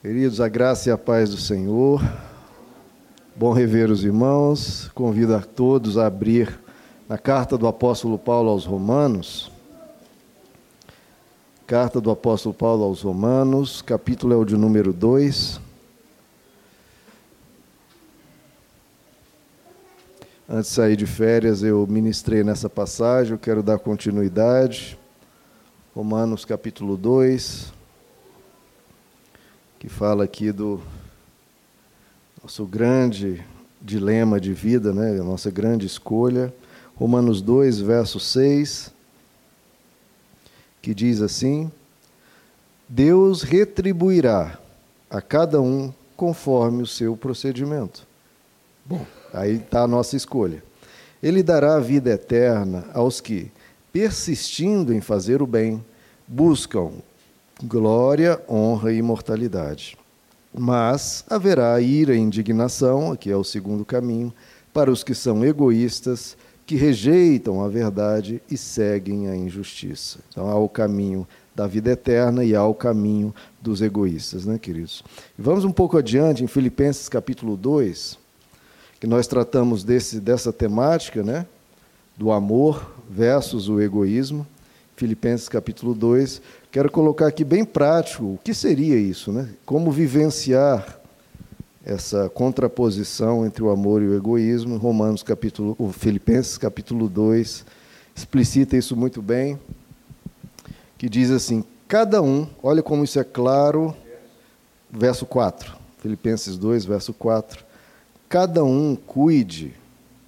Queridos, a graça e a paz do Senhor. Bom rever os irmãos. Convido a todos a abrir na carta do apóstolo Paulo aos Romanos. Carta do apóstolo Paulo aos Romanos, capítulo é o de número 2. Antes de sair de férias, eu ministrei nessa passagem, eu quero dar continuidade. Romanos capítulo 2, que fala aqui do nosso grande dilema de vida, né? a nossa grande escolha. Romanos 2, verso 6, que diz assim: Deus retribuirá a cada um conforme o seu procedimento. Bom, aí está a nossa escolha. Ele dará a vida eterna aos que, persistindo em fazer o bem, buscam glória, honra e imortalidade. Mas haverá ira e indignação, que é o segundo caminho, para os que são egoístas, que rejeitam a verdade e seguem a injustiça. Então há o caminho da vida eterna e há o caminho dos egoístas, né, queridos? Vamos um pouco adiante em Filipenses capítulo 2, que nós tratamos desse, dessa temática, né, do amor versus o egoísmo. Filipenses capítulo 2, quero colocar aqui bem prático o que seria isso, né? Como vivenciar essa contraposição entre o amor e o egoísmo. Romanos capítulo, Filipenses capítulo 2 explicita isso muito bem, que diz assim: cada um, olha como isso é claro, verso 4. Filipenses 2, verso 4. Cada um cuide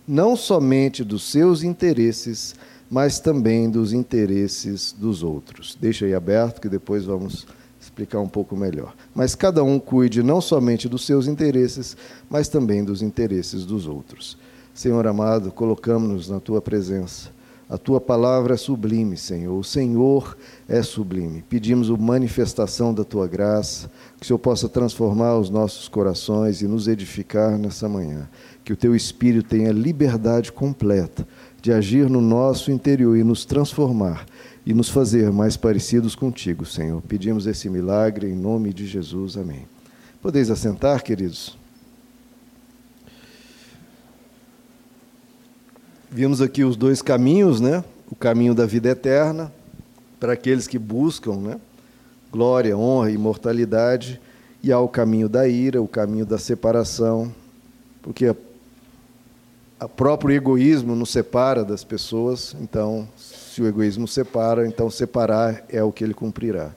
não somente dos seus interesses, mas também dos interesses dos outros. Deixa aí aberto que depois vamos explicar um pouco melhor. Mas cada um cuide não somente dos seus interesses, mas também dos interesses dos outros. Senhor amado, colocamos-nos na tua presença. A tua palavra é sublime, Senhor. O Senhor é sublime. Pedimos a manifestação da tua graça, que o Senhor possa transformar os nossos corações e nos edificar nessa manhã. Que o teu espírito tenha liberdade completa de agir no nosso interior e nos transformar e nos fazer mais parecidos contigo, Senhor. Pedimos esse milagre em nome de Jesus. Amém. Podeis assentar, queridos? Vimos aqui os dois caminhos, né? O caminho da vida eterna para aqueles que buscam, né? Glória, honra e imortalidade, e há o caminho da ira, o caminho da separação, porque o próprio egoísmo nos separa das pessoas, então, se o egoísmo separa, então separar é o que ele cumprirá.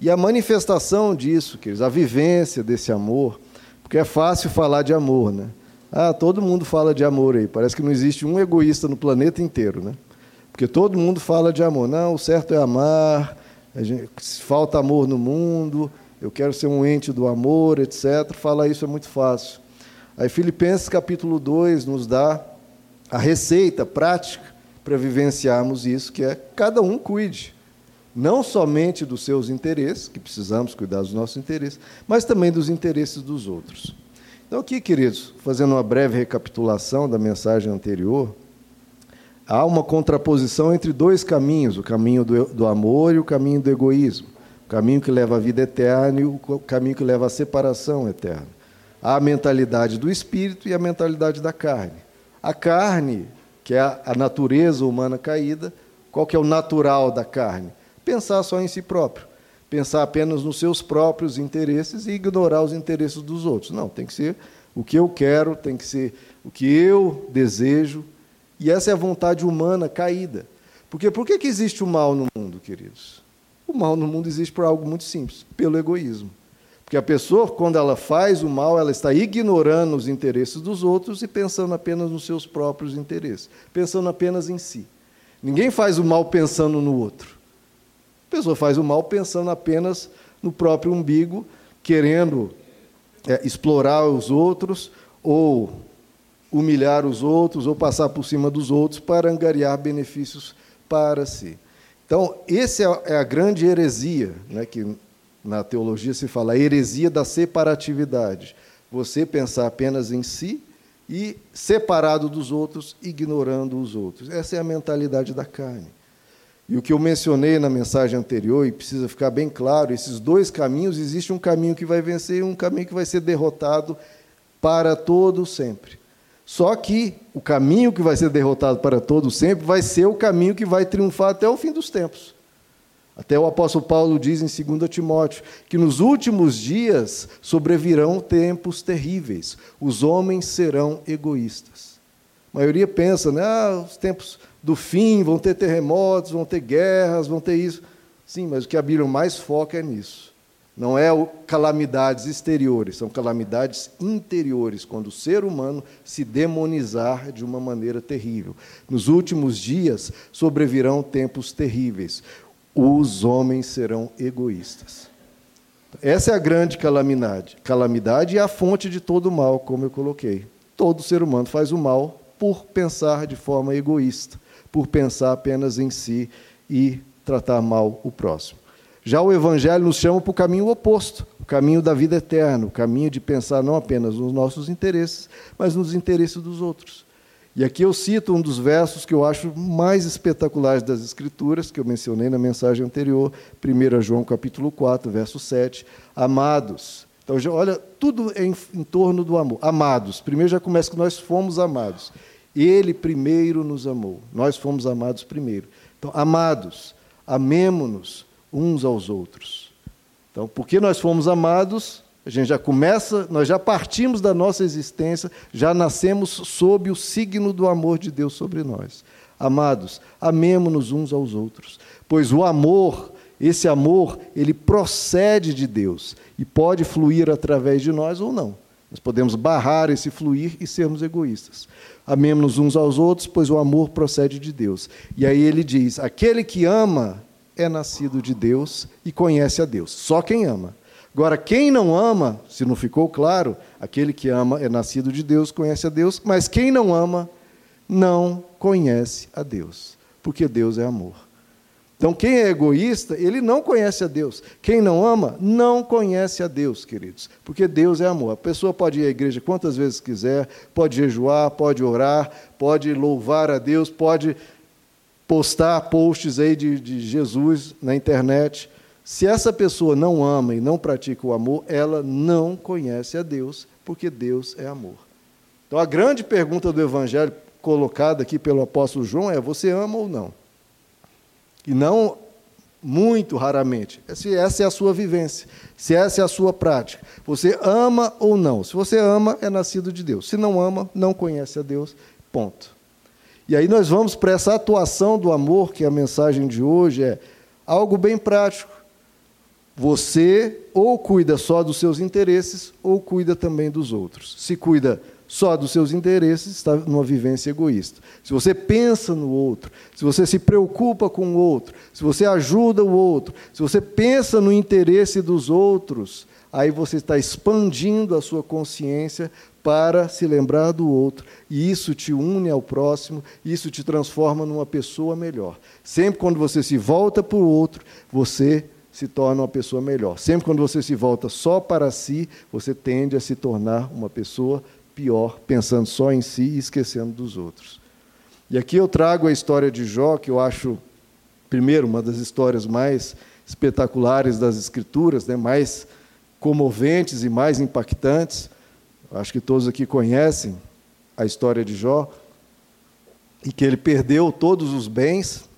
E a manifestação disso, queridos, a vivência desse amor, porque é fácil falar de amor, né? Ah, todo mundo fala de amor aí, parece que não existe um egoísta no planeta inteiro, né? Porque todo mundo fala de amor. Não, o certo é amar, gente, falta amor no mundo, eu quero ser um ente do amor, etc. Falar isso é muito fácil. Aí Filipenses capítulo 2 nos dá a receita prática para vivenciarmos isso, que é cada um cuide, não somente dos seus interesses, que precisamos cuidar dos nossos interesses, mas também dos interesses dos outros. Então, aqui, queridos, fazendo uma breve recapitulação da mensagem anterior, há uma contraposição entre dois caminhos: o caminho do, do amor e o caminho do egoísmo. O caminho que leva à vida eterna e o caminho que leva à separação eterna a mentalidade do espírito e a mentalidade da carne. A carne, que é a natureza humana caída, qual que é o natural da carne? Pensar só em si próprio, pensar apenas nos seus próprios interesses e ignorar os interesses dos outros. Não, tem que ser o que eu quero, tem que ser o que eu desejo, e essa é a vontade humana caída. Porque por que, que existe o mal no mundo, queridos? O mal no mundo existe por algo muito simples, pelo egoísmo. Porque a pessoa, quando ela faz o mal, ela está ignorando os interesses dos outros e pensando apenas nos seus próprios interesses, pensando apenas em si. Ninguém faz o mal pensando no outro. A pessoa faz o mal pensando apenas no próprio umbigo, querendo é, explorar os outros ou humilhar os outros ou passar por cima dos outros para angariar benefícios para si. Então, essa é a grande heresia né, que na teologia se fala a heresia da separatividade. Você pensar apenas em si e separado dos outros, ignorando os outros. Essa é a mentalidade da carne. E o que eu mencionei na mensagem anterior, e precisa ficar bem claro, esses dois caminhos, existe um caminho que vai vencer e um caminho que vai ser derrotado para todo sempre. Só que o caminho que vai ser derrotado para todo sempre vai ser o caminho que vai triunfar até o fim dos tempos. Até o apóstolo Paulo diz em 2 Timóteo que nos últimos dias sobrevirão tempos terríveis. Os homens serão egoístas. A maioria pensa, né? Ah, os tempos do fim vão ter terremotos, vão ter guerras, vão ter isso. Sim, mas o que a Bíblia mais foca é nisso. Não é calamidades exteriores, são calamidades interiores, quando o ser humano se demonizar de uma maneira terrível. Nos últimos dias sobrevirão tempos terríveis os homens serão egoístas. Essa é a grande calamidade. Calamidade é a fonte de todo o mal, como eu coloquei. Todo ser humano faz o mal por pensar de forma egoísta, por pensar apenas em si e tratar mal o próximo. Já o Evangelho nos chama para o caminho oposto, o caminho da vida eterna, o caminho de pensar não apenas nos nossos interesses, mas nos interesses dos outros. E aqui eu cito um dos versos que eu acho mais espetaculares das Escrituras, que eu mencionei na mensagem anterior, 1 João capítulo 4, verso 7. Amados. Então, já, olha, tudo é em, em torno do amor. Amados. Primeiro já começa que nós fomos amados. Ele primeiro nos amou. Nós fomos amados primeiro. Então, amados, amemo-nos uns aos outros. Então, porque nós fomos amados, a gente já começa, nós já partimos da nossa existência, já nascemos sob o signo do amor de Deus sobre nós. Amados, amemo-nos uns aos outros, pois o amor, esse amor, ele procede de Deus e pode fluir através de nós ou não. Nós podemos barrar esse fluir e sermos egoístas. Amemos-nos uns aos outros, pois o amor procede de Deus. E aí ele diz: aquele que ama é nascido de Deus e conhece a Deus. Só quem ama. Agora, quem não ama, se não ficou claro, aquele que ama é nascido de Deus, conhece a Deus, mas quem não ama, não conhece a Deus, porque Deus é amor. Então, quem é egoísta, ele não conhece a Deus. Quem não ama, não conhece a Deus, queridos, porque Deus é amor. A pessoa pode ir à igreja quantas vezes quiser, pode jejuar, pode orar, pode louvar a Deus, pode postar posts aí de, de Jesus na internet, se essa pessoa não ama e não pratica o amor, ela não conhece a Deus, porque Deus é amor. Então a grande pergunta do Evangelho colocada aqui pelo apóstolo João é: você ama ou não? E não muito raramente. Se essa é a sua vivência, se essa é a sua prática. Você ama ou não? Se você ama, é nascido de Deus. Se não ama, não conhece a Deus. Ponto. E aí nós vamos para essa atuação do amor, que a mensagem de hoje é algo bem prático. Você ou cuida só dos seus interesses ou cuida também dos outros. Se cuida só dos seus interesses, está numa vivência egoísta. Se você pensa no outro, se você se preocupa com o outro, se você ajuda o outro, se você pensa no interesse dos outros, aí você está expandindo a sua consciência para se lembrar do outro, e isso te une ao próximo, isso te transforma numa pessoa melhor. Sempre quando você se volta para o outro, você se torna uma pessoa melhor. Sempre quando você se volta só para si, você tende a se tornar uma pessoa pior, pensando só em si e esquecendo dos outros. E aqui eu trago a história de Jó, que eu acho, primeiro, uma das histórias mais espetaculares das Escrituras, né, mais comoventes e mais impactantes. Acho que todos aqui conhecem a história de Jó, e que ele perdeu todos os bens,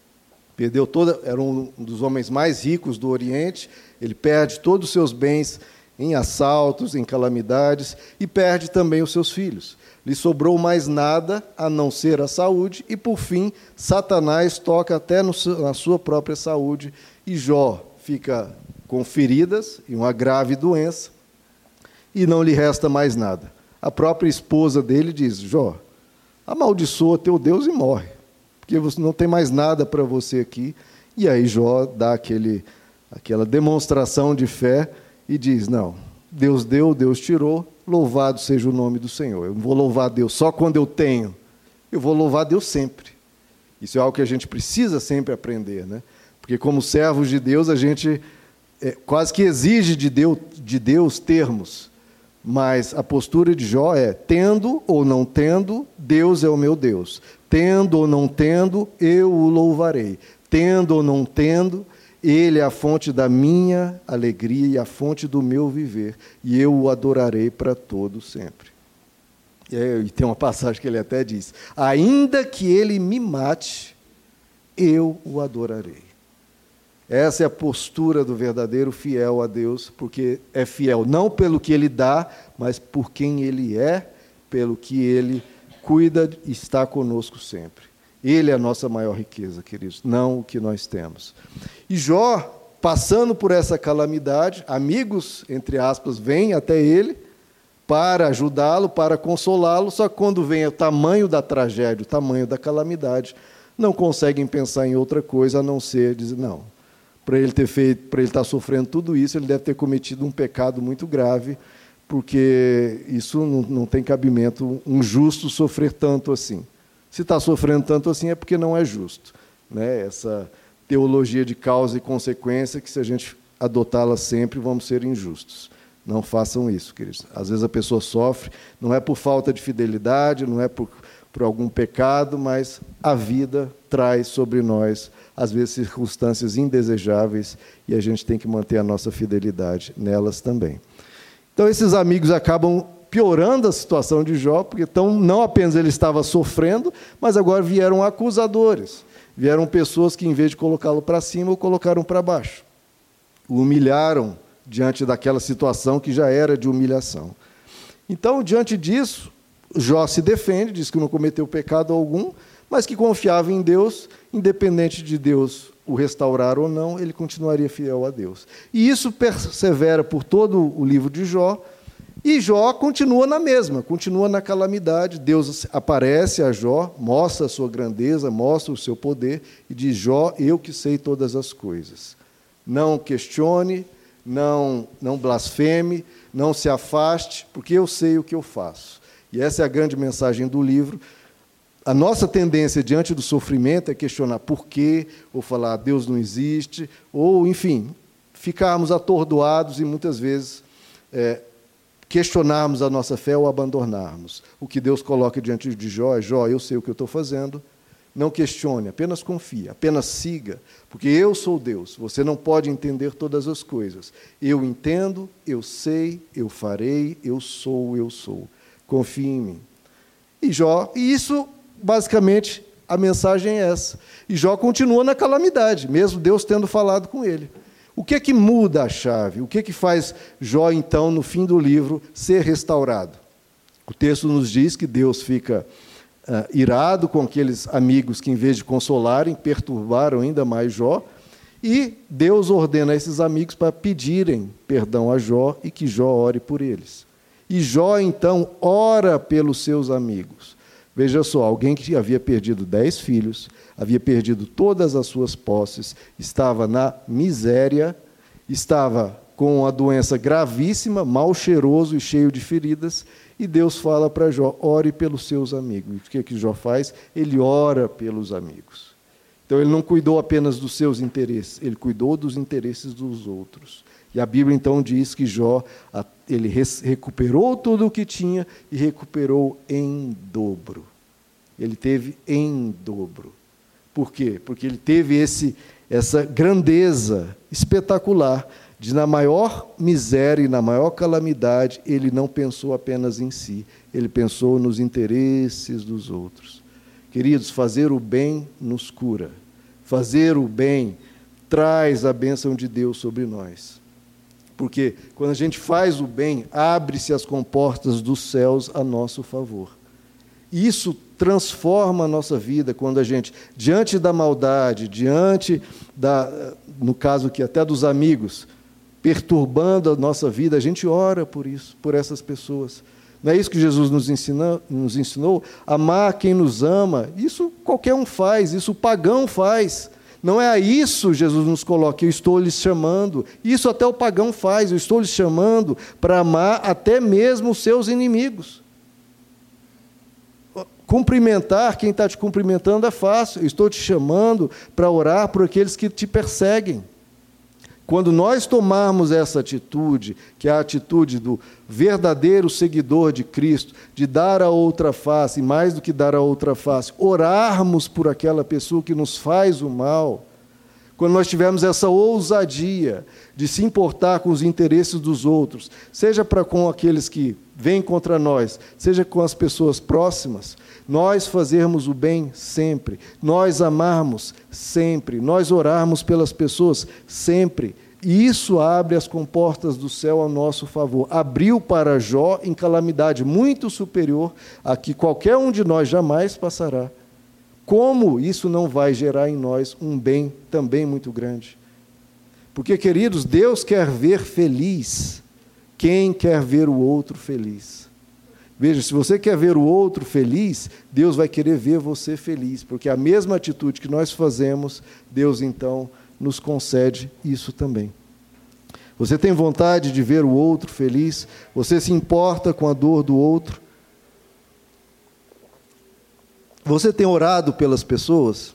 Perdeu toda, era um dos homens mais ricos do Oriente, ele perde todos os seus bens em assaltos, em calamidades e perde também os seus filhos. Lhe sobrou mais nada a não ser a saúde, e por fim, Satanás toca até no, na sua própria saúde, e Jó fica com feridas e uma grave doença, e não lhe resta mais nada. A própria esposa dele diz: Jó, amaldiçoa teu Deus e morre porque você não tem mais nada para você aqui. E aí Jó dá aquele, aquela demonstração de fé e diz: Não, Deus deu, Deus tirou, louvado seja o nome do Senhor. Eu não vou louvar Deus só quando eu tenho, eu vou louvar Deus sempre. Isso é algo que a gente precisa sempre aprender, né? Porque, como servos de Deus, a gente é, quase que exige de Deus, de Deus termos. Mas a postura de Jó é: tendo ou não tendo, Deus é o meu Deus. Tendo ou não tendo, eu o louvarei. tendo ou não tendo, ele é a fonte da minha alegria e a fonte do meu viver, e eu o adorarei para todo sempre. E tem uma passagem que ele até diz: Ainda que ele me mate, eu o adorarei. Essa é a postura do verdadeiro fiel a Deus, porque é fiel não pelo que ele dá, mas por quem ele é, pelo que ele cuida e está conosco sempre. Ele é a nossa maior riqueza, queridos, não o que nós temos. E Jó, passando por essa calamidade, amigos, entre aspas, vêm até ele para ajudá-lo, para consolá-lo, só que quando vem o tamanho da tragédia, o tamanho da calamidade, não conseguem pensar em outra coisa a não ser dizer, não, para ele ter feito, para ele estar sofrendo tudo isso, ele deve ter cometido um pecado muito grave, porque isso não, não tem cabimento um justo sofrer tanto assim. Se está sofrendo tanto assim é porque não é justo. Né? Essa teologia de causa e consequência, que se a gente adotá-la sempre, vamos ser injustos. Não façam isso, queridos. Às vezes a pessoa sofre, não é por falta de fidelidade, não é por, por algum pecado, mas a vida traz sobre nós, às vezes, circunstâncias indesejáveis e a gente tem que manter a nossa fidelidade nelas também. Então, esses amigos acabam piorando a situação de Jó, porque então não apenas ele estava sofrendo, mas agora vieram acusadores. Vieram pessoas que, em vez de colocá-lo para cima, o colocaram para baixo. O humilharam diante daquela situação que já era de humilhação. Então, diante disso, Jó se defende, diz que não cometeu pecado algum, mas que confiava em Deus, independente de Deus o restaurar ou não, ele continuaria fiel a Deus. E isso persevera por todo o livro de Jó, e Jó continua na mesma, continua na calamidade. Deus aparece a Jó, mostra a sua grandeza, mostra o seu poder e diz: Jó, eu que sei todas as coisas. Não questione, não, não blasfeme, não se afaste, porque eu sei o que eu faço. E essa é a grande mensagem do livro. A nossa tendência diante do sofrimento é questionar por quê, ou falar Deus não existe, ou, enfim, ficarmos atordoados e muitas vezes é, questionarmos a nossa fé ou abandonarmos. O que Deus coloca diante de Jó é: Jó, eu sei o que eu estou fazendo. Não questione, apenas confie, apenas siga, porque eu sou Deus. Você não pode entender todas as coisas. Eu entendo, eu sei, eu farei, eu sou, eu sou. Confie em mim. E Jó, e isso basicamente a mensagem é essa. E Jó continua na calamidade, mesmo Deus tendo falado com ele. O que é que muda a chave? O que é que faz Jó, então, no fim do livro, ser restaurado? O texto nos diz que Deus fica uh, irado com aqueles amigos que, em vez de consolarem, perturbaram ainda mais Jó, e Deus ordena a esses amigos para pedirem perdão a Jó e que Jó ore por eles. E Jó, então, ora pelos seus amigos. Veja só, alguém que havia perdido dez filhos, havia perdido todas as suas posses, estava na miséria, estava com a doença gravíssima, mal cheiroso e cheio de feridas, e Deus fala para Jó: ore pelos seus amigos. E o que, é que Jó faz? Ele ora pelos amigos. Então ele não cuidou apenas dos seus interesses, ele cuidou dos interesses dos outros. E a Bíblia então diz que Jó, ele recuperou tudo o que tinha e recuperou em dobro. Ele teve em dobro. Por quê? Porque ele teve esse, essa grandeza espetacular de, na maior miséria e na maior calamidade, ele não pensou apenas em si, ele pensou nos interesses dos outros. Queridos, fazer o bem nos cura. Fazer o bem traz a bênção de Deus sobre nós. Porque quando a gente faz o bem, abre-se as comportas dos céus a nosso favor. Isso transforma a nossa vida quando a gente, diante da maldade, diante da, no caso aqui até dos amigos, perturbando a nossa vida, a gente ora por isso, por essas pessoas. Não é isso que Jesus nos, ensina, nos ensinou? Amar quem nos ama. Isso qualquer um faz, isso o pagão faz. Não é a isso Jesus nos coloca, eu estou lhes chamando. Isso até o pagão faz, eu estou lhes chamando para amar até mesmo os seus inimigos. Cumprimentar quem está te cumprimentando é fácil. Eu estou te chamando para orar por aqueles que te perseguem. Quando nós tomarmos essa atitude, que é a atitude do verdadeiro seguidor de Cristo, de dar a outra face, mais do que dar a outra face, orarmos por aquela pessoa que nos faz o mal, quando nós tivermos essa ousadia de se importar com os interesses dos outros, seja para com aqueles que vêm contra nós, seja com as pessoas próximas, nós fazermos o bem sempre, nós amarmos sempre, nós orarmos pelas pessoas sempre. E isso abre as comportas do céu a nosso favor. Abriu para Jó em calamidade muito superior a que qualquer um de nós jamais passará. Como isso não vai gerar em nós um bem também muito grande? Porque, queridos, Deus quer ver feliz quem quer ver o outro feliz. Veja, se você quer ver o outro feliz, Deus vai querer ver você feliz, porque a mesma atitude que nós fazemos, Deus então nos concede isso também. Você tem vontade de ver o outro feliz? Você se importa com a dor do outro? Você tem orado pelas pessoas?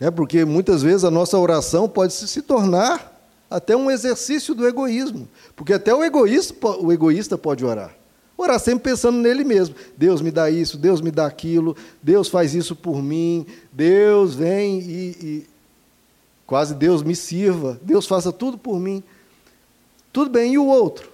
É porque muitas vezes a nossa oração pode se tornar até um exercício do egoísmo, porque até o egoísta, o egoísta pode orar. Orar sempre pensando nele mesmo. Deus me dá isso, Deus me dá aquilo, Deus faz isso por mim, Deus vem e, e quase Deus me sirva, Deus faça tudo por mim. Tudo bem, e o outro?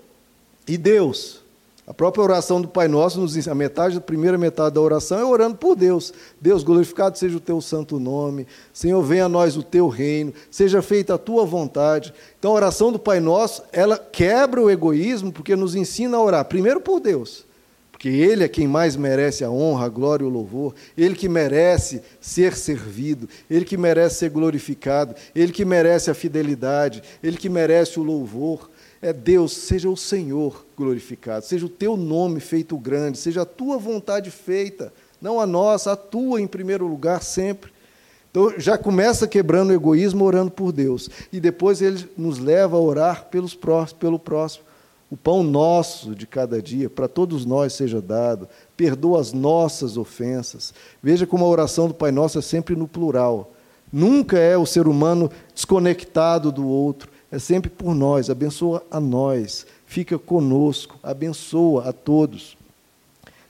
E Deus? A própria oração do Pai Nosso, nos a metade, a primeira metade da oração é orando por Deus. Deus, glorificado seja o teu santo nome. Senhor, venha a nós o teu reino. Seja feita a tua vontade. Então, a oração do Pai Nosso, ela quebra o egoísmo, porque nos ensina a orar, primeiro por Deus. Porque Ele é quem mais merece a honra, a glória e o louvor. Ele que merece ser servido. Ele que merece ser glorificado. Ele que merece a fidelidade. Ele que merece o louvor é Deus, seja o Senhor glorificado, seja o teu nome feito grande, seja a tua vontade feita, não a nossa, a tua em primeiro lugar sempre. Então já começa quebrando o egoísmo orando por Deus. E depois ele nos leva a orar pelos próximos, pelo próximo. O pão nosso de cada dia, para todos nós seja dado. Perdoa as nossas ofensas. Veja como a oração do Pai Nosso é sempre no plural. Nunca é o ser humano desconectado do outro é sempre por nós, abençoa a nós, fica conosco, abençoa a todos.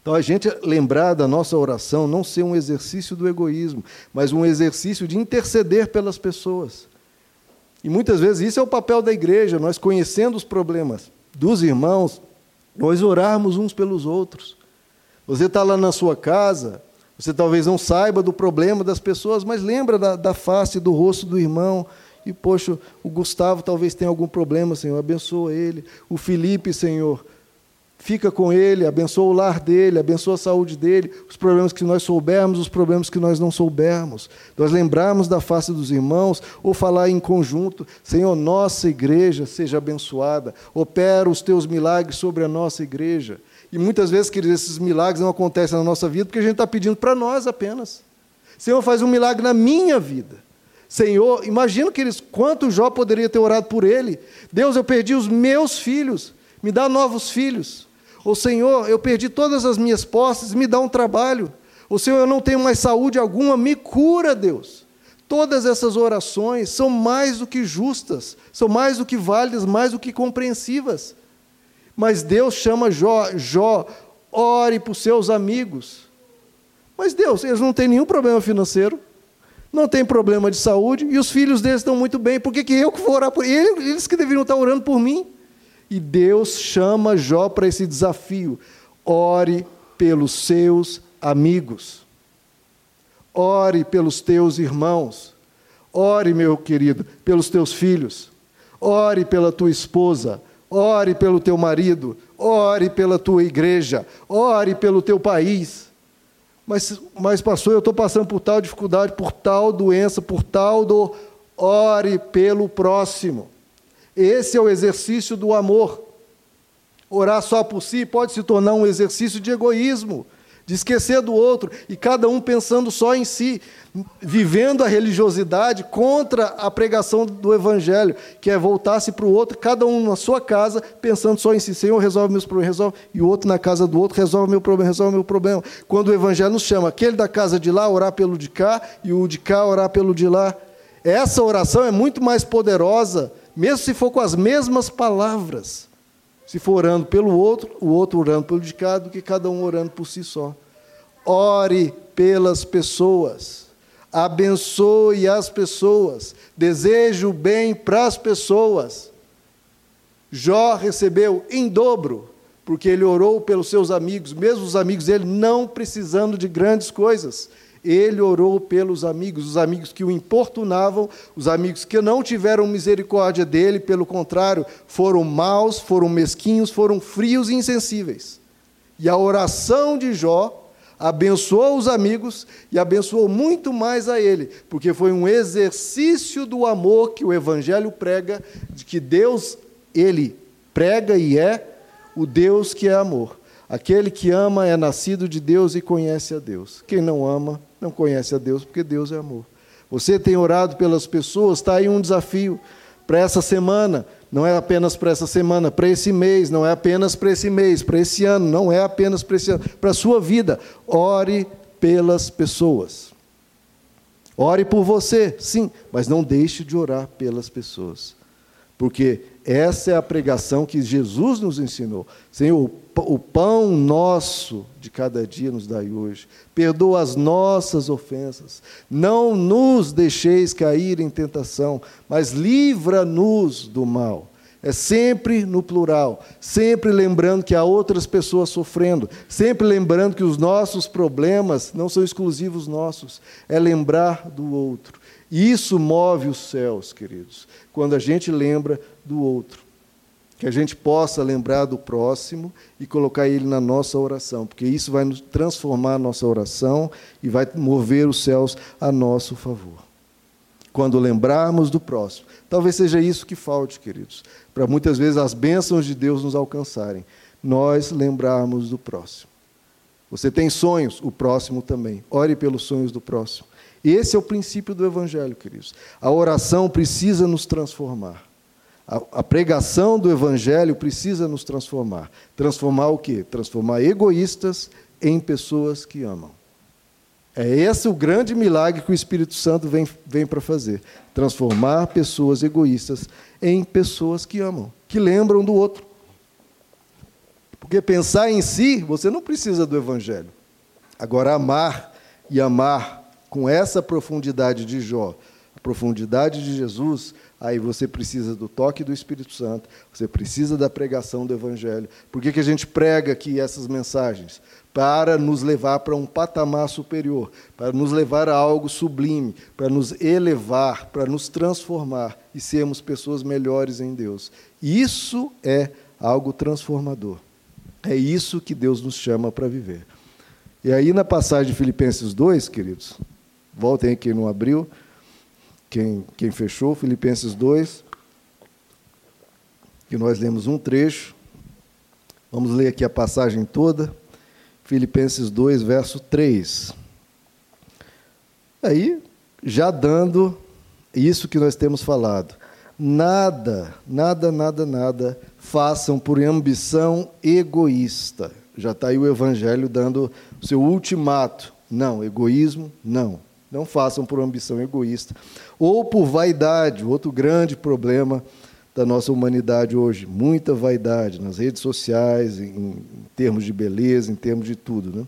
Então, a gente lembrar da nossa oração não ser um exercício do egoísmo, mas um exercício de interceder pelas pessoas. E muitas vezes isso é o papel da igreja, nós conhecendo os problemas dos irmãos, nós orarmos uns pelos outros. Você está lá na sua casa, você talvez não saiba do problema das pessoas, mas lembra da, da face, do rosto do irmão, e, poxa, o Gustavo talvez tenha algum problema, Senhor, abençoa ele. O Felipe, Senhor, fica com ele, abençoa o lar dele, abençoa a saúde dele, os problemas que nós soubermos, os problemas que nós não soubermos. Nós lembrarmos da face dos irmãos ou falar em conjunto: Senhor, nossa igreja seja abençoada, opera os teus milagres sobre a nossa igreja. E muitas vezes, queridos, esses milagres não acontecem na nossa vida porque a gente está pedindo para nós apenas. Senhor, faz um milagre na minha vida. Senhor, imagina que eles, quanto Jó poderia ter orado por ele. Deus, eu perdi os meus filhos, me dá novos filhos. O Senhor, eu perdi todas as minhas posses, me dá um trabalho. O Senhor, eu não tenho mais saúde alguma, me cura, Deus. Todas essas orações são mais do que justas, são mais do que válidas, mais do que compreensivas. Mas Deus chama Jó, Jó, ore os seus amigos. Mas Deus, eles não têm nenhum problema financeiro, não tem problema de saúde e os filhos deles estão muito bem. Por que, que eu que vou orar por eles? Eles que deveriam estar orando por mim. E Deus chama Jó para esse desafio. Ore pelos seus amigos. Ore pelos teus irmãos. Ore, meu querido, pelos teus filhos. Ore pela tua esposa. Ore pelo teu marido. Ore pela tua igreja. Ore pelo teu país. Mas, mas pastor, eu estou passando por tal dificuldade, por tal doença, por tal do. Ore pelo próximo. Esse é o exercício do amor. Orar só por si pode se tornar um exercício de egoísmo de esquecer do outro, e cada um pensando só em si, vivendo a religiosidade contra a pregação do Evangelho, que é voltar-se para o outro, cada um na sua casa, pensando só em si. Senhor, resolve meus problemas, resolve, e o outro na casa do outro, resolve meu problema, resolve meu problema. Quando o Evangelho nos chama, aquele da casa de lá orar pelo de cá, e o de cá orar pelo de lá. Essa oração é muito mais poderosa, mesmo se for com as mesmas palavras se for orando pelo outro, o outro orando pelo de cada, do que cada um orando por si só. Ore pelas pessoas. abençoe as pessoas, deseje o bem para as pessoas. Jó recebeu em dobro, porque ele orou pelos seus amigos, mesmo os amigos dele não precisando de grandes coisas. Ele orou pelos amigos, os amigos que o importunavam, os amigos que não tiveram misericórdia dele, pelo contrário, foram maus, foram mesquinhos, foram frios e insensíveis. E a oração de Jó abençoou os amigos e abençoou muito mais a ele, porque foi um exercício do amor que o evangelho prega, de que Deus, ele prega e é o Deus que é amor. Aquele que ama é nascido de Deus e conhece a Deus. Quem não ama, não conhece a Deus, porque Deus é amor. Você tem orado pelas pessoas, está aí um desafio para essa semana não é apenas para essa semana, para esse mês, não é apenas para esse mês, para esse ano, não é apenas para esse ano, para a sua vida. Ore pelas pessoas. Ore por você, sim, mas não deixe de orar pelas pessoas. Porque essa é a pregação que Jesus nos ensinou. Senhor, o pão nosso de cada dia nos dai hoje. Perdoa as nossas ofensas. Não nos deixeis cair em tentação, mas livra-nos do mal. É sempre no plural, sempre lembrando que há outras pessoas sofrendo, sempre lembrando que os nossos problemas não são exclusivos nossos, é lembrar do outro. Isso move os céus, queridos, quando a gente lembra do outro que a gente possa lembrar do próximo e colocar ele na nossa oração, porque isso vai transformar a nossa oração e vai mover os céus a nosso favor. Quando lembrarmos do próximo, talvez seja isso que falte, queridos, para muitas vezes as bênçãos de Deus nos alcançarem, nós lembrarmos do próximo. Você tem sonhos, o próximo também. Ore pelos sonhos do próximo. Esse é o princípio do Evangelho, queridos. A oração precisa nos transformar. A, pregação do Evangelho precisa nos transformar. Transformar o quê? Transformar egoístas em pessoas que amam. É esse o grande milagre que o Espírito Santo vem, vem para fazer. Transformar pessoas egoístas em pessoas que amam, que lembram do outro. Porque pensar em si, você não precisa do Evangelho. Agora, amar e amar com essa profundidade de Jó, a profundidade de Jesus, aí você precisa do toque do Espírito Santo, você precisa da pregação do Evangelho. Por que, que a gente prega aqui essas mensagens? Para nos levar para um patamar superior, para nos levar a algo sublime, para nos elevar, para nos transformar e sermos pessoas melhores em Deus. Isso é algo transformador. É isso que Deus nos chama para viver. E aí, na passagem de Filipenses 2, queridos, voltem aqui no abril quem, quem fechou, Filipenses 2, que nós lemos um trecho. Vamos ler aqui a passagem toda. Filipenses 2, verso 3. Aí, já dando isso que nós temos falado. Nada, nada, nada, nada façam por ambição egoísta. Já está aí o Evangelho dando o seu ultimato. Não, egoísmo, não. Não façam por ambição egoísta ou por vaidade, outro grande problema da nossa humanidade hoje, muita vaidade nas redes sociais, em, termos de beleza, em termos de tudo, né?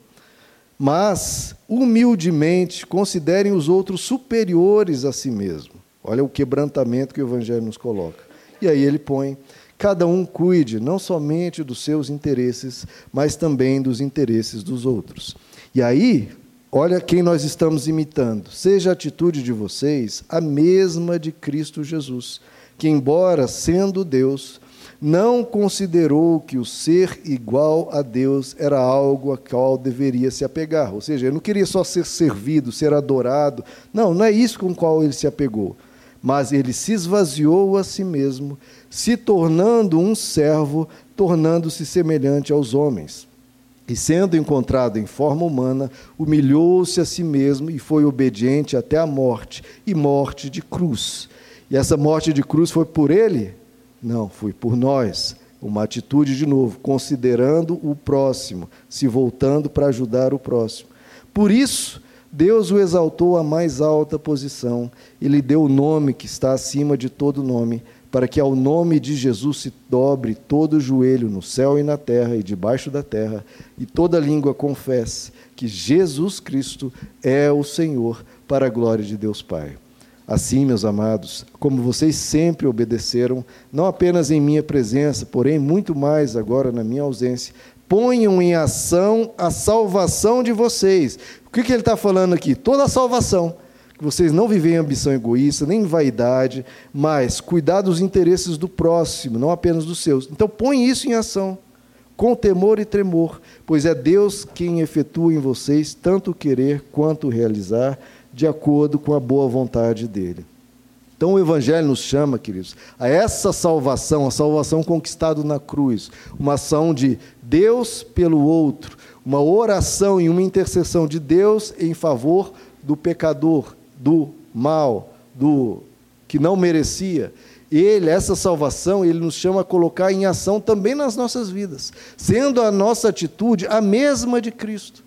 Mas humildemente considerem os outros superiores a si mesmo. Olha o quebrantamento que o evangelho nos coloca. E aí ele põe cada um cuide não somente dos seus interesses, mas também dos interesses dos outros. E aí, Olha quem nós estamos imitando. Seja a atitude de vocês a mesma de Cristo Jesus, que, embora sendo Deus, não considerou que o ser igual a Deus era algo a qual deveria se apegar. Ou seja, ele não queria só ser servido, ser adorado. Não, não é isso com o qual ele se apegou. Mas ele se esvaziou a si mesmo, se tornando um servo, tornando-se semelhante aos homens e sendo encontrado em forma humana, humilhou-se a si mesmo e foi obediente até a morte, e morte de cruz. E essa morte de cruz foi por ele? Não, foi por nós. Uma atitude de novo, considerando o próximo, se voltando para ajudar o próximo. Por isso, Deus o exaltou à mais alta posição e lhe deu o nome que está acima de todo nome para que ao nome de Jesus se dobre todo joelho no céu e na terra e debaixo da terra, e toda língua confesse que Jesus Cristo é o Senhor, para a glória de Deus Pai. Assim, meus amados, como vocês sempre obedeceram, não apenas em minha presença, porém muito mais agora na minha ausência, ponham em ação a salvação de vocês. O que, que ele está falando aqui? Toda a salvação. Que vocês não vivem em ambição egoísta, nem em vaidade, mas cuidar dos interesses do próximo, não apenas dos seus. Então, põe isso em ação, com temor e tremor, pois é Deus quem efetua em vocês tanto querer quanto realizar de acordo com a boa vontade dele. Então o Evangelho nos chama, queridos, a essa salvação, a salvação conquistada na cruz, uma ação de Deus pelo outro, uma oração e uma intercessão de Deus em favor do pecador, do mal, do que não merecia. Ele, essa salvação, ele nos chama a colocar em ação também nas nossas vidas, sendo a nossa atitude a mesma de Cristo.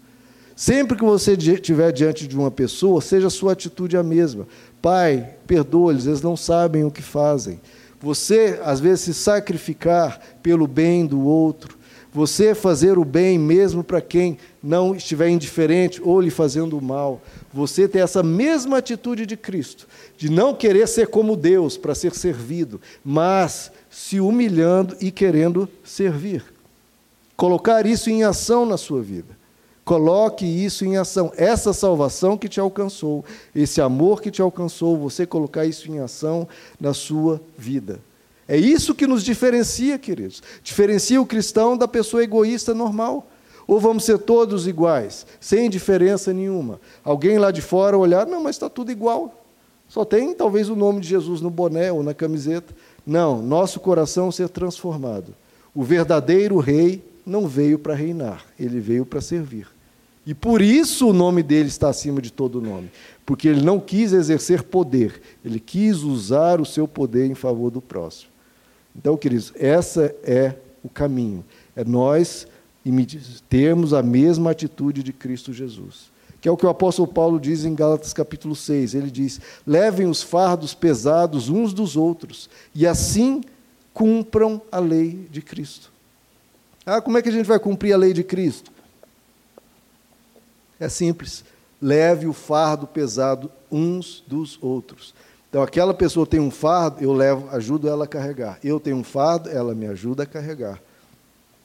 Sempre que você estiver diante de uma pessoa, seja a sua atitude a mesma. Pai, perdoa-lhes, eles não sabem o que fazem. Você, às vezes, se sacrificar pelo bem do outro. Você fazer o bem mesmo para quem não estiver indiferente ou lhe fazendo mal. Você ter essa mesma atitude de Cristo, de não querer ser como Deus para ser servido, mas se humilhando e querendo servir. Colocar isso em ação na sua vida. Coloque isso em ação. Essa salvação que te alcançou, esse amor que te alcançou, você colocar isso em ação na sua vida. É isso que nos diferencia, queridos. Diferencia o cristão da pessoa egoísta normal. Ou vamos ser todos iguais, sem diferença nenhuma. Alguém lá de fora olhar, não, mas está tudo igual. Só tem talvez o nome de Jesus no boné ou na camiseta. Não, nosso coração ser transformado. O verdadeiro rei não veio para reinar, ele veio para servir. E por isso o nome dele está acima de todo nome, porque ele não quis exercer poder, ele quis usar o seu poder em favor do próximo. Então, queridos, essa é o caminho. É nós termos a mesma atitude de Cristo Jesus. Que é o que o apóstolo Paulo diz em Gálatas capítulo 6. Ele diz: levem os fardos pesados uns dos outros, e assim cumpram a lei de Cristo. Ah, como é que a gente vai cumprir a lei de Cristo? É simples. Leve o fardo pesado uns dos outros. Então, aquela pessoa tem um fardo, eu levo, ajudo ela a carregar. Eu tenho um fardo, ela me ajuda a carregar.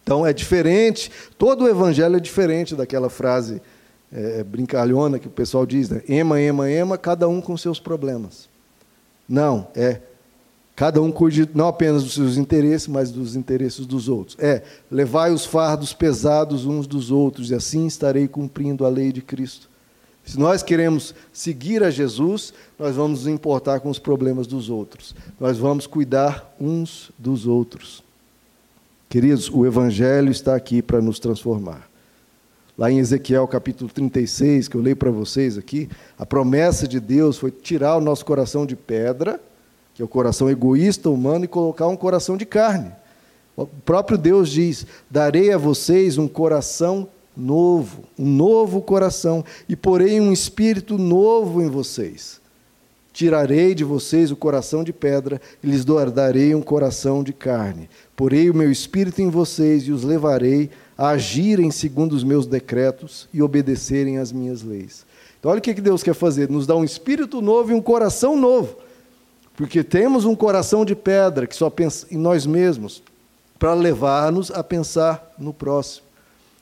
Então, é diferente. Todo o evangelho é diferente daquela frase é, brincalhona que o pessoal diz, né? ema, ema, ema, cada um com seus problemas. Não, é Cada um cuide não apenas dos seus interesses, mas dos interesses dos outros. É, levai os fardos pesados uns dos outros, e assim estarei cumprindo a lei de Cristo. Se nós queremos seguir a Jesus, nós vamos nos importar com os problemas dos outros. Nós vamos cuidar uns dos outros. Queridos, o Evangelho está aqui para nos transformar. Lá em Ezequiel capítulo 36, que eu leio para vocês aqui, a promessa de Deus foi tirar o nosso coração de pedra que é o coração egoísta humano, e colocar um coração de carne. O próprio Deus diz: Darei a vocês um coração novo, um novo coração, e porei um espírito novo em vocês. Tirarei de vocês o coração de pedra e lhes darei um coração de carne. Porei o meu espírito em vocês e os levarei a agirem segundo os meus decretos e obedecerem às minhas leis. Então, olha o que Deus quer fazer: nos dá um espírito novo e um coração novo. Porque temos um coração de pedra que só pensa em nós mesmos, para levar-nos a pensar no próximo.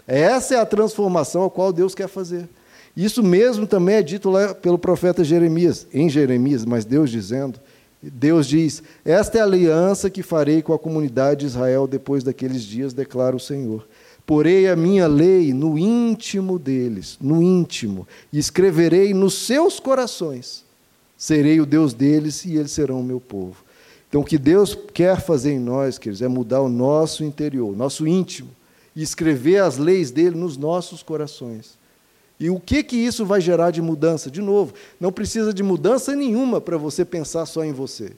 Essa é a transformação a qual Deus quer fazer. Isso mesmo também é dito lá pelo profeta Jeremias, em Jeremias, mas Deus dizendo, Deus diz: Esta é a aliança que farei com a comunidade de Israel depois daqueles dias, declara o Senhor. Porei a minha lei no íntimo deles, no íntimo, e escreverei nos seus corações serei o Deus deles e eles serão o meu povo. Então, o que Deus quer fazer em nós, queridos, é mudar o nosso interior, nosso íntimo, e escrever as leis dele nos nossos corações. E o que que isso vai gerar de mudança? De novo, não precisa de mudança nenhuma para você pensar só em você.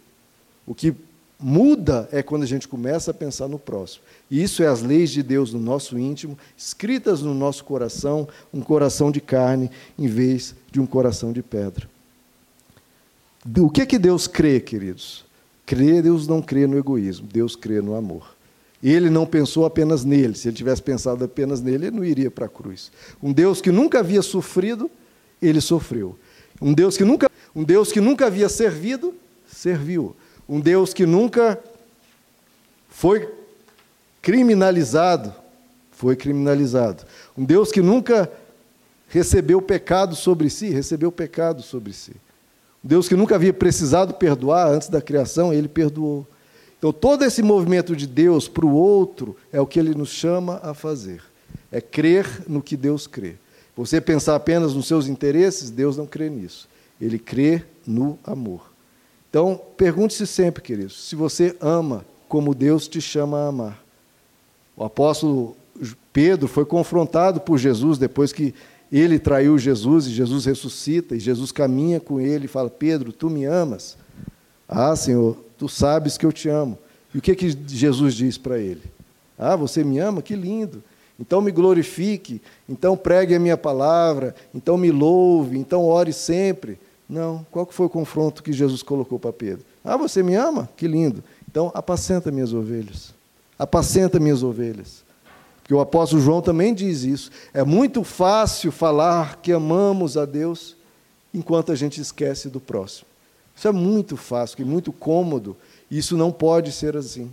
O que muda é quando a gente começa a pensar no próximo. E isso é as leis de Deus no nosso íntimo, escritas no nosso coração, um coração de carne em vez de um coração de pedra. O que que Deus crê, queridos? Crê, Deus não crê no egoísmo, Deus crê no amor. Ele não pensou apenas nele. Se ele tivesse pensado apenas nele, ele não iria para a cruz. Um Deus que nunca havia sofrido, ele sofreu. Um Deus que nunca, um Deus que nunca havia servido, serviu. Um Deus que nunca foi criminalizado, foi criminalizado. Um Deus que nunca recebeu pecado sobre si, recebeu pecado sobre si. Um Deus que nunca havia precisado perdoar antes da criação, ele perdoou. Então, todo esse movimento de Deus para o outro é o que ele nos chama a fazer. É crer no que Deus crê. Você pensar apenas nos seus interesses, Deus não crê nisso. Ele crê no amor. Então, pergunte-se sempre, queridos, se você ama como Deus te chama a amar. O apóstolo Pedro foi confrontado por Jesus depois que ele traiu Jesus e Jesus ressuscita e Jesus caminha com ele e fala: Pedro, tu me amas? Ah, Senhor, tu sabes que eu te amo. E o que, que Jesus diz para ele? Ah, você me ama? Que lindo. Então me glorifique, então pregue a minha palavra, então me louve, então ore sempre. Não. Qual que foi o confronto que Jesus colocou para Pedro? Ah, você me ama? Que lindo. Então apacenta minhas ovelhas. Apacenta minhas ovelhas. Porque o apóstolo João também diz isso. É muito fácil falar que amamos a Deus enquanto a gente esquece do próximo. Isso é muito fácil e muito cômodo. Isso não pode ser assim.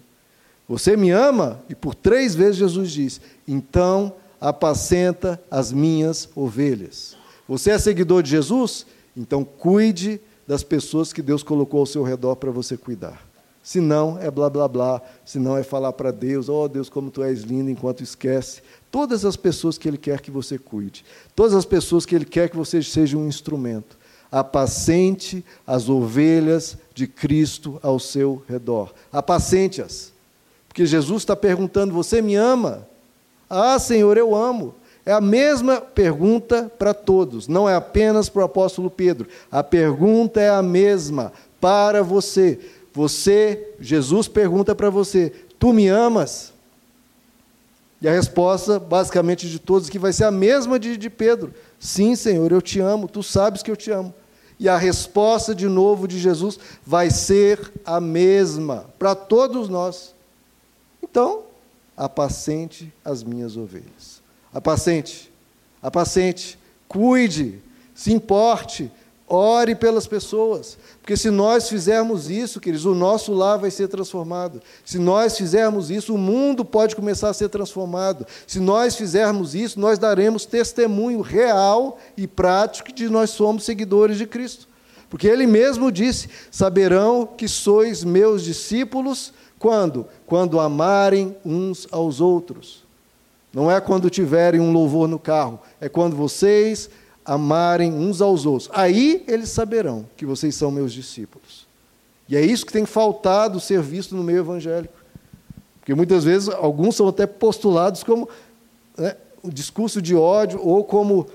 Você me ama? E por três vezes Jesus diz: então apacenta as minhas ovelhas. Você é seguidor de Jesus? Então cuide das pessoas que Deus colocou ao seu redor para você cuidar. Se não, é blá blá blá. Se não, é falar para Deus: Oh Deus, como tu és lindo, enquanto esquece. Todas as pessoas que Ele quer que você cuide. Todas as pessoas que Ele quer que você seja um instrumento. Apacente as ovelhas de Cristo ao seu redor. Apacente-as. Porque Jesus está perguntando: Você me ama? Ah, Senhor, eu amo. É a mesma pergunta para todos, não é apenas para o apóstolo Pedro. A pergunta é a mesma para você. Você, Jesus pergunta para você: Tu me amas? E a resposta, basicamente, de todos, que vai ser a mesma de, de Pedro: Sim, Senhor, eu te amo, tu sabes que eu te amo. E a resposta, de novo, de Jesus vai ser a mesma para todos nós. Então, apacente as minhas ovelhas. Apacente, apacente, cuide, se importe, ore pelas pessoas. Porque se nós fizermos isso, queridos, o nosso lar vai ser transformado. Se nós fizermos isso, o mundo pode começar a ser transformado. Se nós fizermos isso, nós daremos testemunho real e prático de nós somos seguidores de Cristo. Porque ele mesmo disse: Saberão que sois meus discípulos quando? Quando amarem uns aos outros. Não é quando tiverem um louvor no carro, é quando vocês amarem uns aos outros. Aí eles saberão que vocês são meus discípulos. E é isso que tem faltado ser visto no meio evangélico. Porque muitas vezes alguns são até postulados como né, um discurso de ódio, ou como.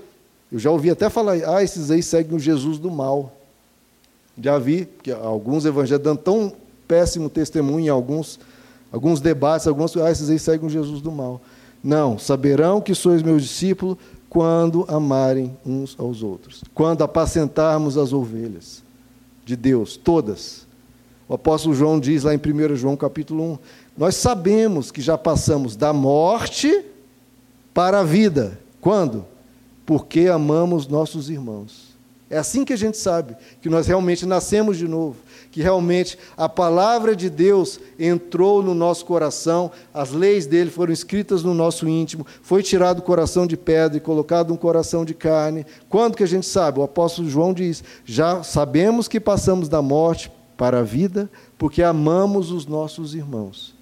Eu já ouvi até falar, ah, esses aí seguem o Jesus do mal. Já vi que alguns evangélicos dando tão péssimo testemunho em alguns, alguns debates, alguns, ah, esses aí seguem Jesus do mal. Não, saberão que sois meus discípulos quando amarem uns aos outros, quando apacentarmos as ovelhas de Deus, todas. O apóstolo João diz lá em 1 João capítulo 1, nós sabemos que já passamos da morte para a vida. Quando? Porque amamos nossos irmãos. É assim que a gente sabe que nós realmente nascemos de novo, que realmente a palavra de Deus entrou no nosso coração, as leis dele foram escritas no nosso íntimo, foi tirado o coração de pedra e colocado um coração de carne. Quando que a gente sabe? O apóstolo João diz: já sabemos que passamos da morte para a vida, porque amamos os nossos irmãos.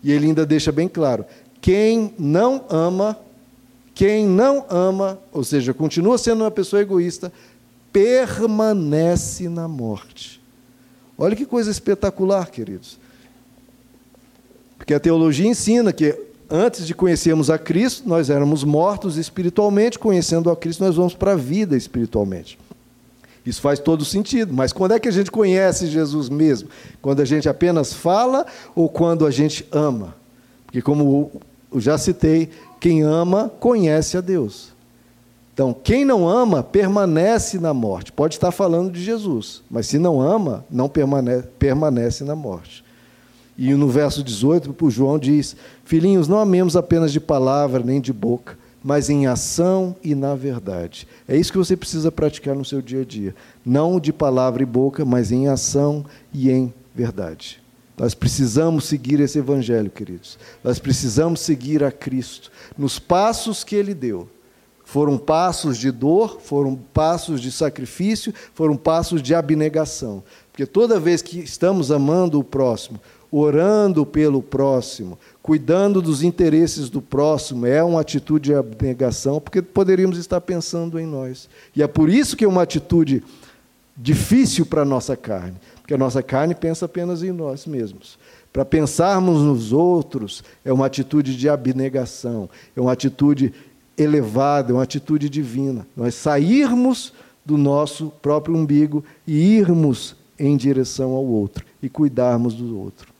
E ele ainda deixa bem claro: quem não ama, quem não ama, ou seja, continua sendo uma pessoa egoísta, permanece na morte. Olha que coisa espetacular, queridos. Porque a teologia ensina que antes de conhecermos a Cristo, nós éramos mortos espiritualmente, conhecendo a Cristo, nós vamos para a vida espiritualmente. Isso faz todo sentido, mas quando é que a gente conhece Jesus mesmo? Quando a gente apenas fala ou quando a gente ama? Porque, como eu já citei, quem ama conhece a Deus. Então, quem não ama permanece na morte. Pode estar falando de Jesus, mas se não ama, não permanece, permanece na morte. E no verso 18, o João diz: Filhinhos, não amemos apenas de palavra nem de boca, mas em ação e na verdade. É isso que você precisa praticar no seu dia a dia. Não de palavra e boca, mas em ação e em verdade. Nós precisamos seguir esse evangelho, queridos. Nós precisamos seguir a Cristo nos passos que ele deu. Foram passos de dor, foram passos de sacrifício, foram passos de abnegação. Porque toda vez que estamos amando o próximo, orando pelo próximo, cuidando dos interesses do próximo, é uma atitude de abnegação, porque poderíamos estar pensando em nós. E é por isso que é uma atitude difícil para a nossa carne, porque a nossa carne pensa apenas em nós mesmos. Para pensarmos nos outros é uma atitude de abnegação, é uma atitude elevada, é uma atitude divina. Nós sairmos do nosso próprio umbigo e irmos em direção ao outro e cuidarmos do outro.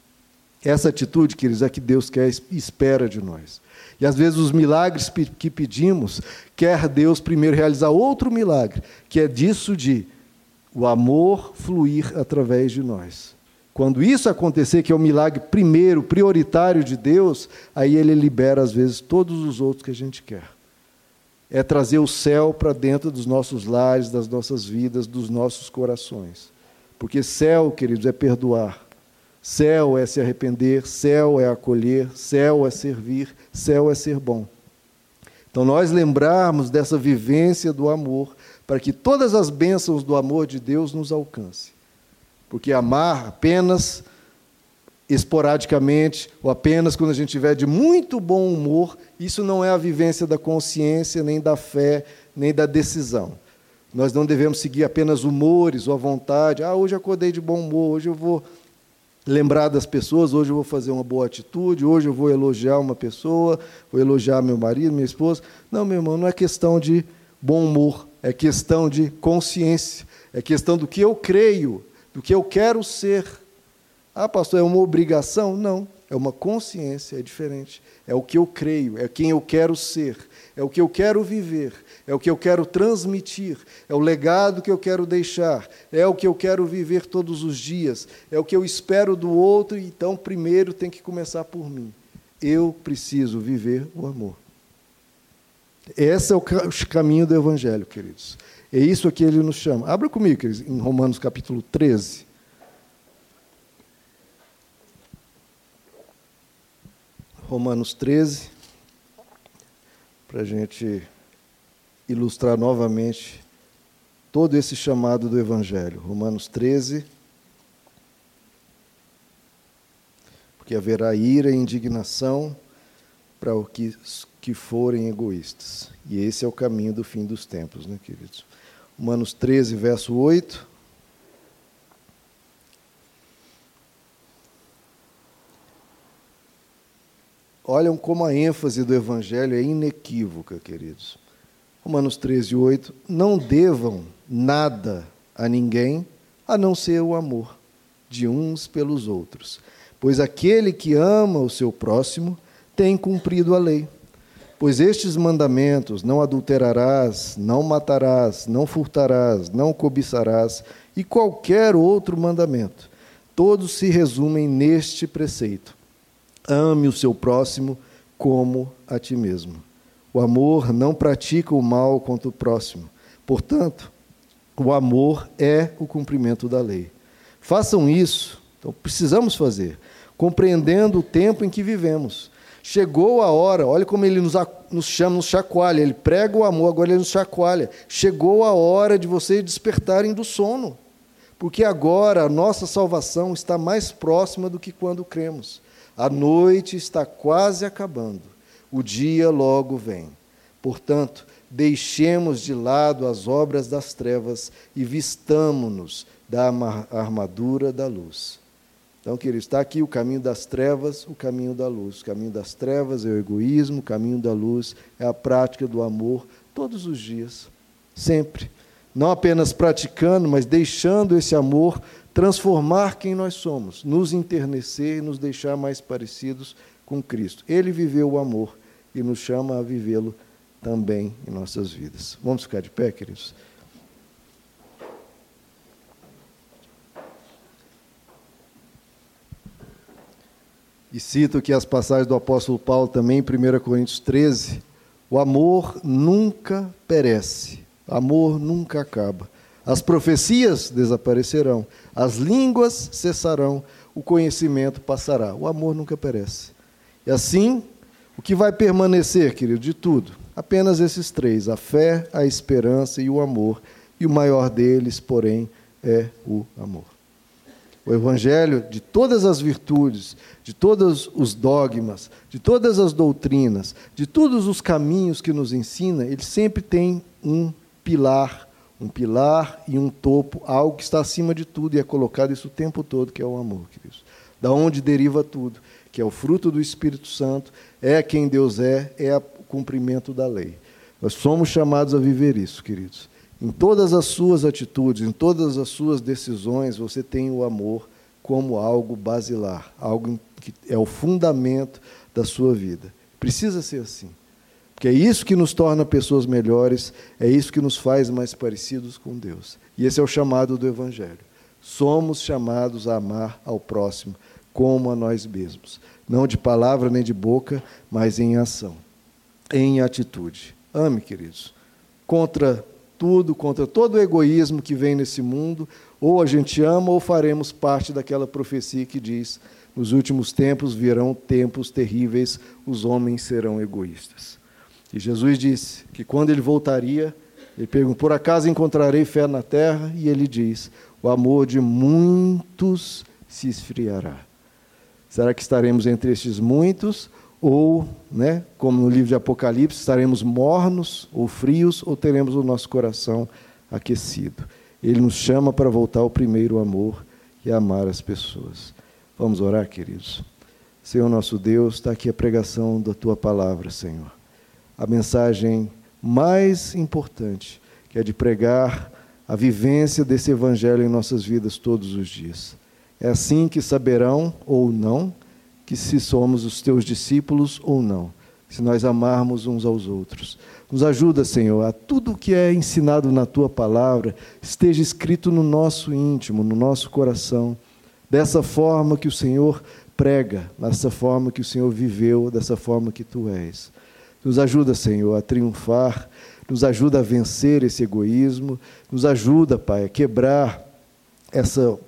Essa atitude, queridos, é que Deus quer espera de nós. E às vezes os milagres que pedimos, quer Deus primeiro realizar outro milagre, que é disso de o amor fluir através de nós. Quando isso acontecer, que é o milagre primeiro, prioritário de Deus, aí ele libera às vezes todos os outros que a gente quer. É trazer o céu para dentro dos nossos lares, das nossas vidas, dos nossos corações. Porque céu, queridos, é perdoar. Céu é se arrepender, céu é acolher, céu é servir, céu é ser bom. Então, nós lembrarmos dessa vivência do amor, para que todas as bênçãos do amor de Deus nos alcance. Porque amar apenas esporadicamente, ou apenas quando a gente estiver de muito bom humor, isso não é a vivência da consciência, nem da fé, nem da decisão. Nós não devemos seguir apenas humores ou a vontade. Ah, hoje acordei de bom humor, hoje eu vou lembrar das pessoas, hoje eu vou fazer uma boa atitude, hoje eu vou elogiar uma pessoa, vou elogiar meu marido, minha esposa. Não, meu irmão, não é questão de bom humor, é questão de consciência, é questão do que eu creio, do que eu quero ser. Ah, pastor, é uma obrigação? Não, é uma consciência, é diferente. É o que eu creio, é quem eu quero ser, é o que eu quero viver, é o que eu quero transmitir, é o legado que eu quero deixar, é o que eu quero viver todos os dias, é o que eu espero do outro, então primeiro tem que começar por mim. Eu preciso viver o amor. Esse é o caminho do Evangelho, queridos. É isso que ele nos chama. Abra comigo, queridos, em Romanos capítulo 13. Romanos 13, para a gente ilustrar novamente todo esse chamado do Evangelho. Romanos 13. Porque haverá ira e indignação para os que, que forem egoístas. E esse é o caminho do fim dos tempos, né, queridos? Romanos 13, verso 8. Olham como a ênfase do Evangelho é inequívoca, queridos. Romanos 13, 8, não devam nada a ninguém a não ser o amor de uns pelos outros. Pois aquele que ama o seu próximo tem cumprido a lei. Pois estes mandamentos, não adulterarás, não matarás, não furtarás, não cobiçarás, e qualquer outro mandamento, todos se resumem neste preceito: ame o seu próximo como a ti mesmo. O amor não pratica o mal contra o próximo. Portanto, o amor é o cumprimento da lei. Façam isso, então precisamos fazer, compreendendo o tempo em que vivemos. Chegou a hora, olha como ele nos, nos chama, nos chacoalha. Ele prega o amor, agora ele nos chacoalha. Chegou a hora de vocês despertarem do sono. Porque agora a nossa salvação está mais próxima do que quando cremos. A noite está quase acabando o dia logo vem. Portanto, deixemos de lado as obras das trevas e vistamo-nos da armadura da luz. Então, querido, está aqui o caminho das trevas, o caminho da luz. O caminho das trevas é o egoísmo, o caminho da luz é a prática do amor todos os dias, sempre. Não apenas praticando, mas deixando esse amor transformar quem nós somos, nos enternecer e nos deixar mais parecidos com Cristo. Ele viveu o amor e nos chama a vivê-lo também em nossas vidas. Vamos ficar de pé, queridos? E cito aqui as passagens do apóstolo Paulo também, em 1 Coríntios 13, O amor nunca perece, amor nunca acaba. As profecias desaparecerão, as línguas cessarão, o conhecimento passará. O amor nunca perece. E assim, o que vai permanecer, querido, de tudo? Apenas esses três: a fé, a esperança e o amor. E o maior deles, porém, é o amor. O Evangelho, de todas as virtudes, de todos os dogmas, de todas as doutrinas, de todos os caminhos que nos ensina, ele sempre tem um pilar, um pilar e um topo, algo que está acima de tudo e é colocado isso o tempo todo, que é o amor, queridos. Da onde deriva tudo, que é o fruto do Espírito Santo, é quem Deus é, é o cumprimento da lei. Nós somos chamados a viver isso, queridos. Em todas as suas atitudes, em todas as suas decisões, você tem o amor como algo basilar, algo que é o fundamento da sua vida. Precisa ser assim. Porque é isso que nos torna pessoas melhores, é isso que nos faz mais parecidos com Deus. E esse é o chamado do Evangelho. Somos chamados a amar ao próximo como a nós mesmos. Não de palavra nem de boca, mas em ação, em atitude. Ame, queridos. Contra tudo, contra todo o egoísmo que vem nesse mundo, ou a gente ama ou faremos parte daquela profecia que diz: nos últimos tempos virão tempos terríveis, os homens serão egoístas. E Jesus disse que quando ele voltaria, ele perguntou: por acaso encontrarei fé na terra? E ele diz: o amor de muitos se esfriará. Será que estaremos entre estes muitos? ou, né, como no livro de Apocalipse, estaremos mornos ou frios, ou teremos o nosso coração aquecido. Ele nos chama para voltar ao primeiro amor e amar as pessoas. Vamos orar, queridos. Senhor nosso Deus, está aqui a pregação da tua palavra, Senhor. A mensagem mais importante, que é de pregar a vivência desse evangelho em nossas vidas todos os dias. É assim que saberão ou não que se somos os teus discípulos ou não, se nós amarmos uns aos outros. Nos ajuda, Senhor, a tudo o que é ensinado na tua palavra esteja escrito no nosso íntimo, no nosso coração, dessa forma que o Senhor prega, dessa forma que o Senhor viveu, dessa forma que tu és. Nos ajuda, Senhor, a triunfar, nos ajuda a vencer esse egoísmo, nos ajuda, Pai, a quebrar essa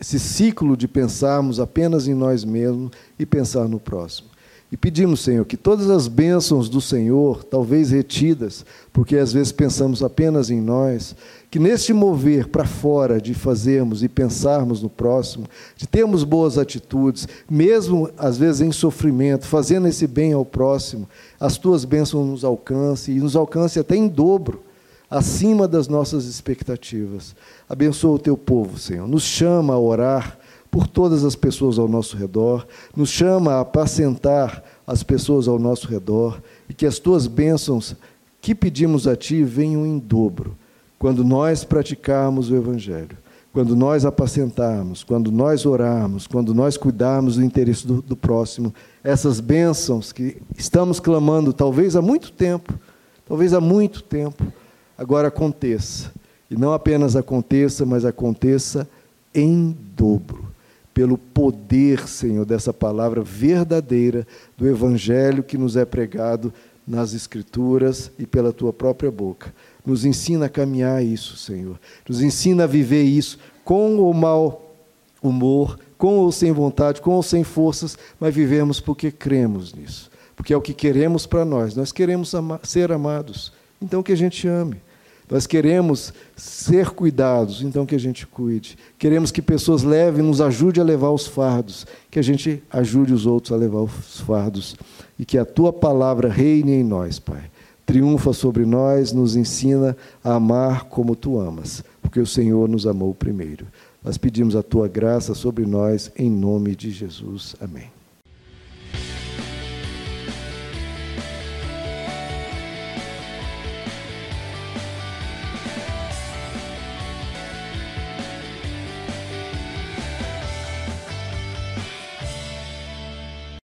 esse ciclo de pensarmos apenas em nós mesmos e pensar no próximo. E pedimos, Senhor, que todas as bênçãos do Senhor, talvez retidas, porque às vezes pensamos apenas em nós, que neste mover para fora de fazermos e pensarmos no próximo, de termos boas atitudes, mesmo às vezes em sofrimento, fazendo esse bem ao próximo, as tuas bênçãos nos alcancem e nos alcance até em dobro, acima das nossas expectativas. Abençoa o teu povo, Senhor. Nos chama a orar por todas as pessoas ao nosso redor, nos chama a apacentar as pessoas ao nosso redor e que as tuas bênçãos que pedimos a ti venham em dobro quando nós praticarmos o Evangelho, quando nós apacentarmos, quando nós orarmos, quando nós cuidarmos do interesse do, do próximo, essas bênçãos que estamos clamando talvez há muito tempo, talvez há muito tempo, agora aconteça. E não apenas aconteça, mas aconteça em dobro, pelo poder, Senhor, dessa palavra verdadeira do Evangelho que nos é pregado nas Escrituras e pela tua própria boca. Nos ensina a caminhar isso, Senhor. Nos ensina a viver isso com ou mau humor, com ou sem vontade, com ou sem forças, mas vivemos porque cremos nisso. Porque é o que queremos para nós. Nós queremos ser amados. Então que a gente ame. Nós queremos ser cuidados, então que a gente cuide. Queremos que pessoas levem, nos ajude a levar os fardos, que a gente ajude os outros a levar os fardos e que a tua palavra reine em nós, Pai. Triunfa sobre nós, nos ensina a amar como tu amas, porque o Senhor nos amou primeiro. Nós pedimos a tua graça sobre nós em nome de Jesus. Amém.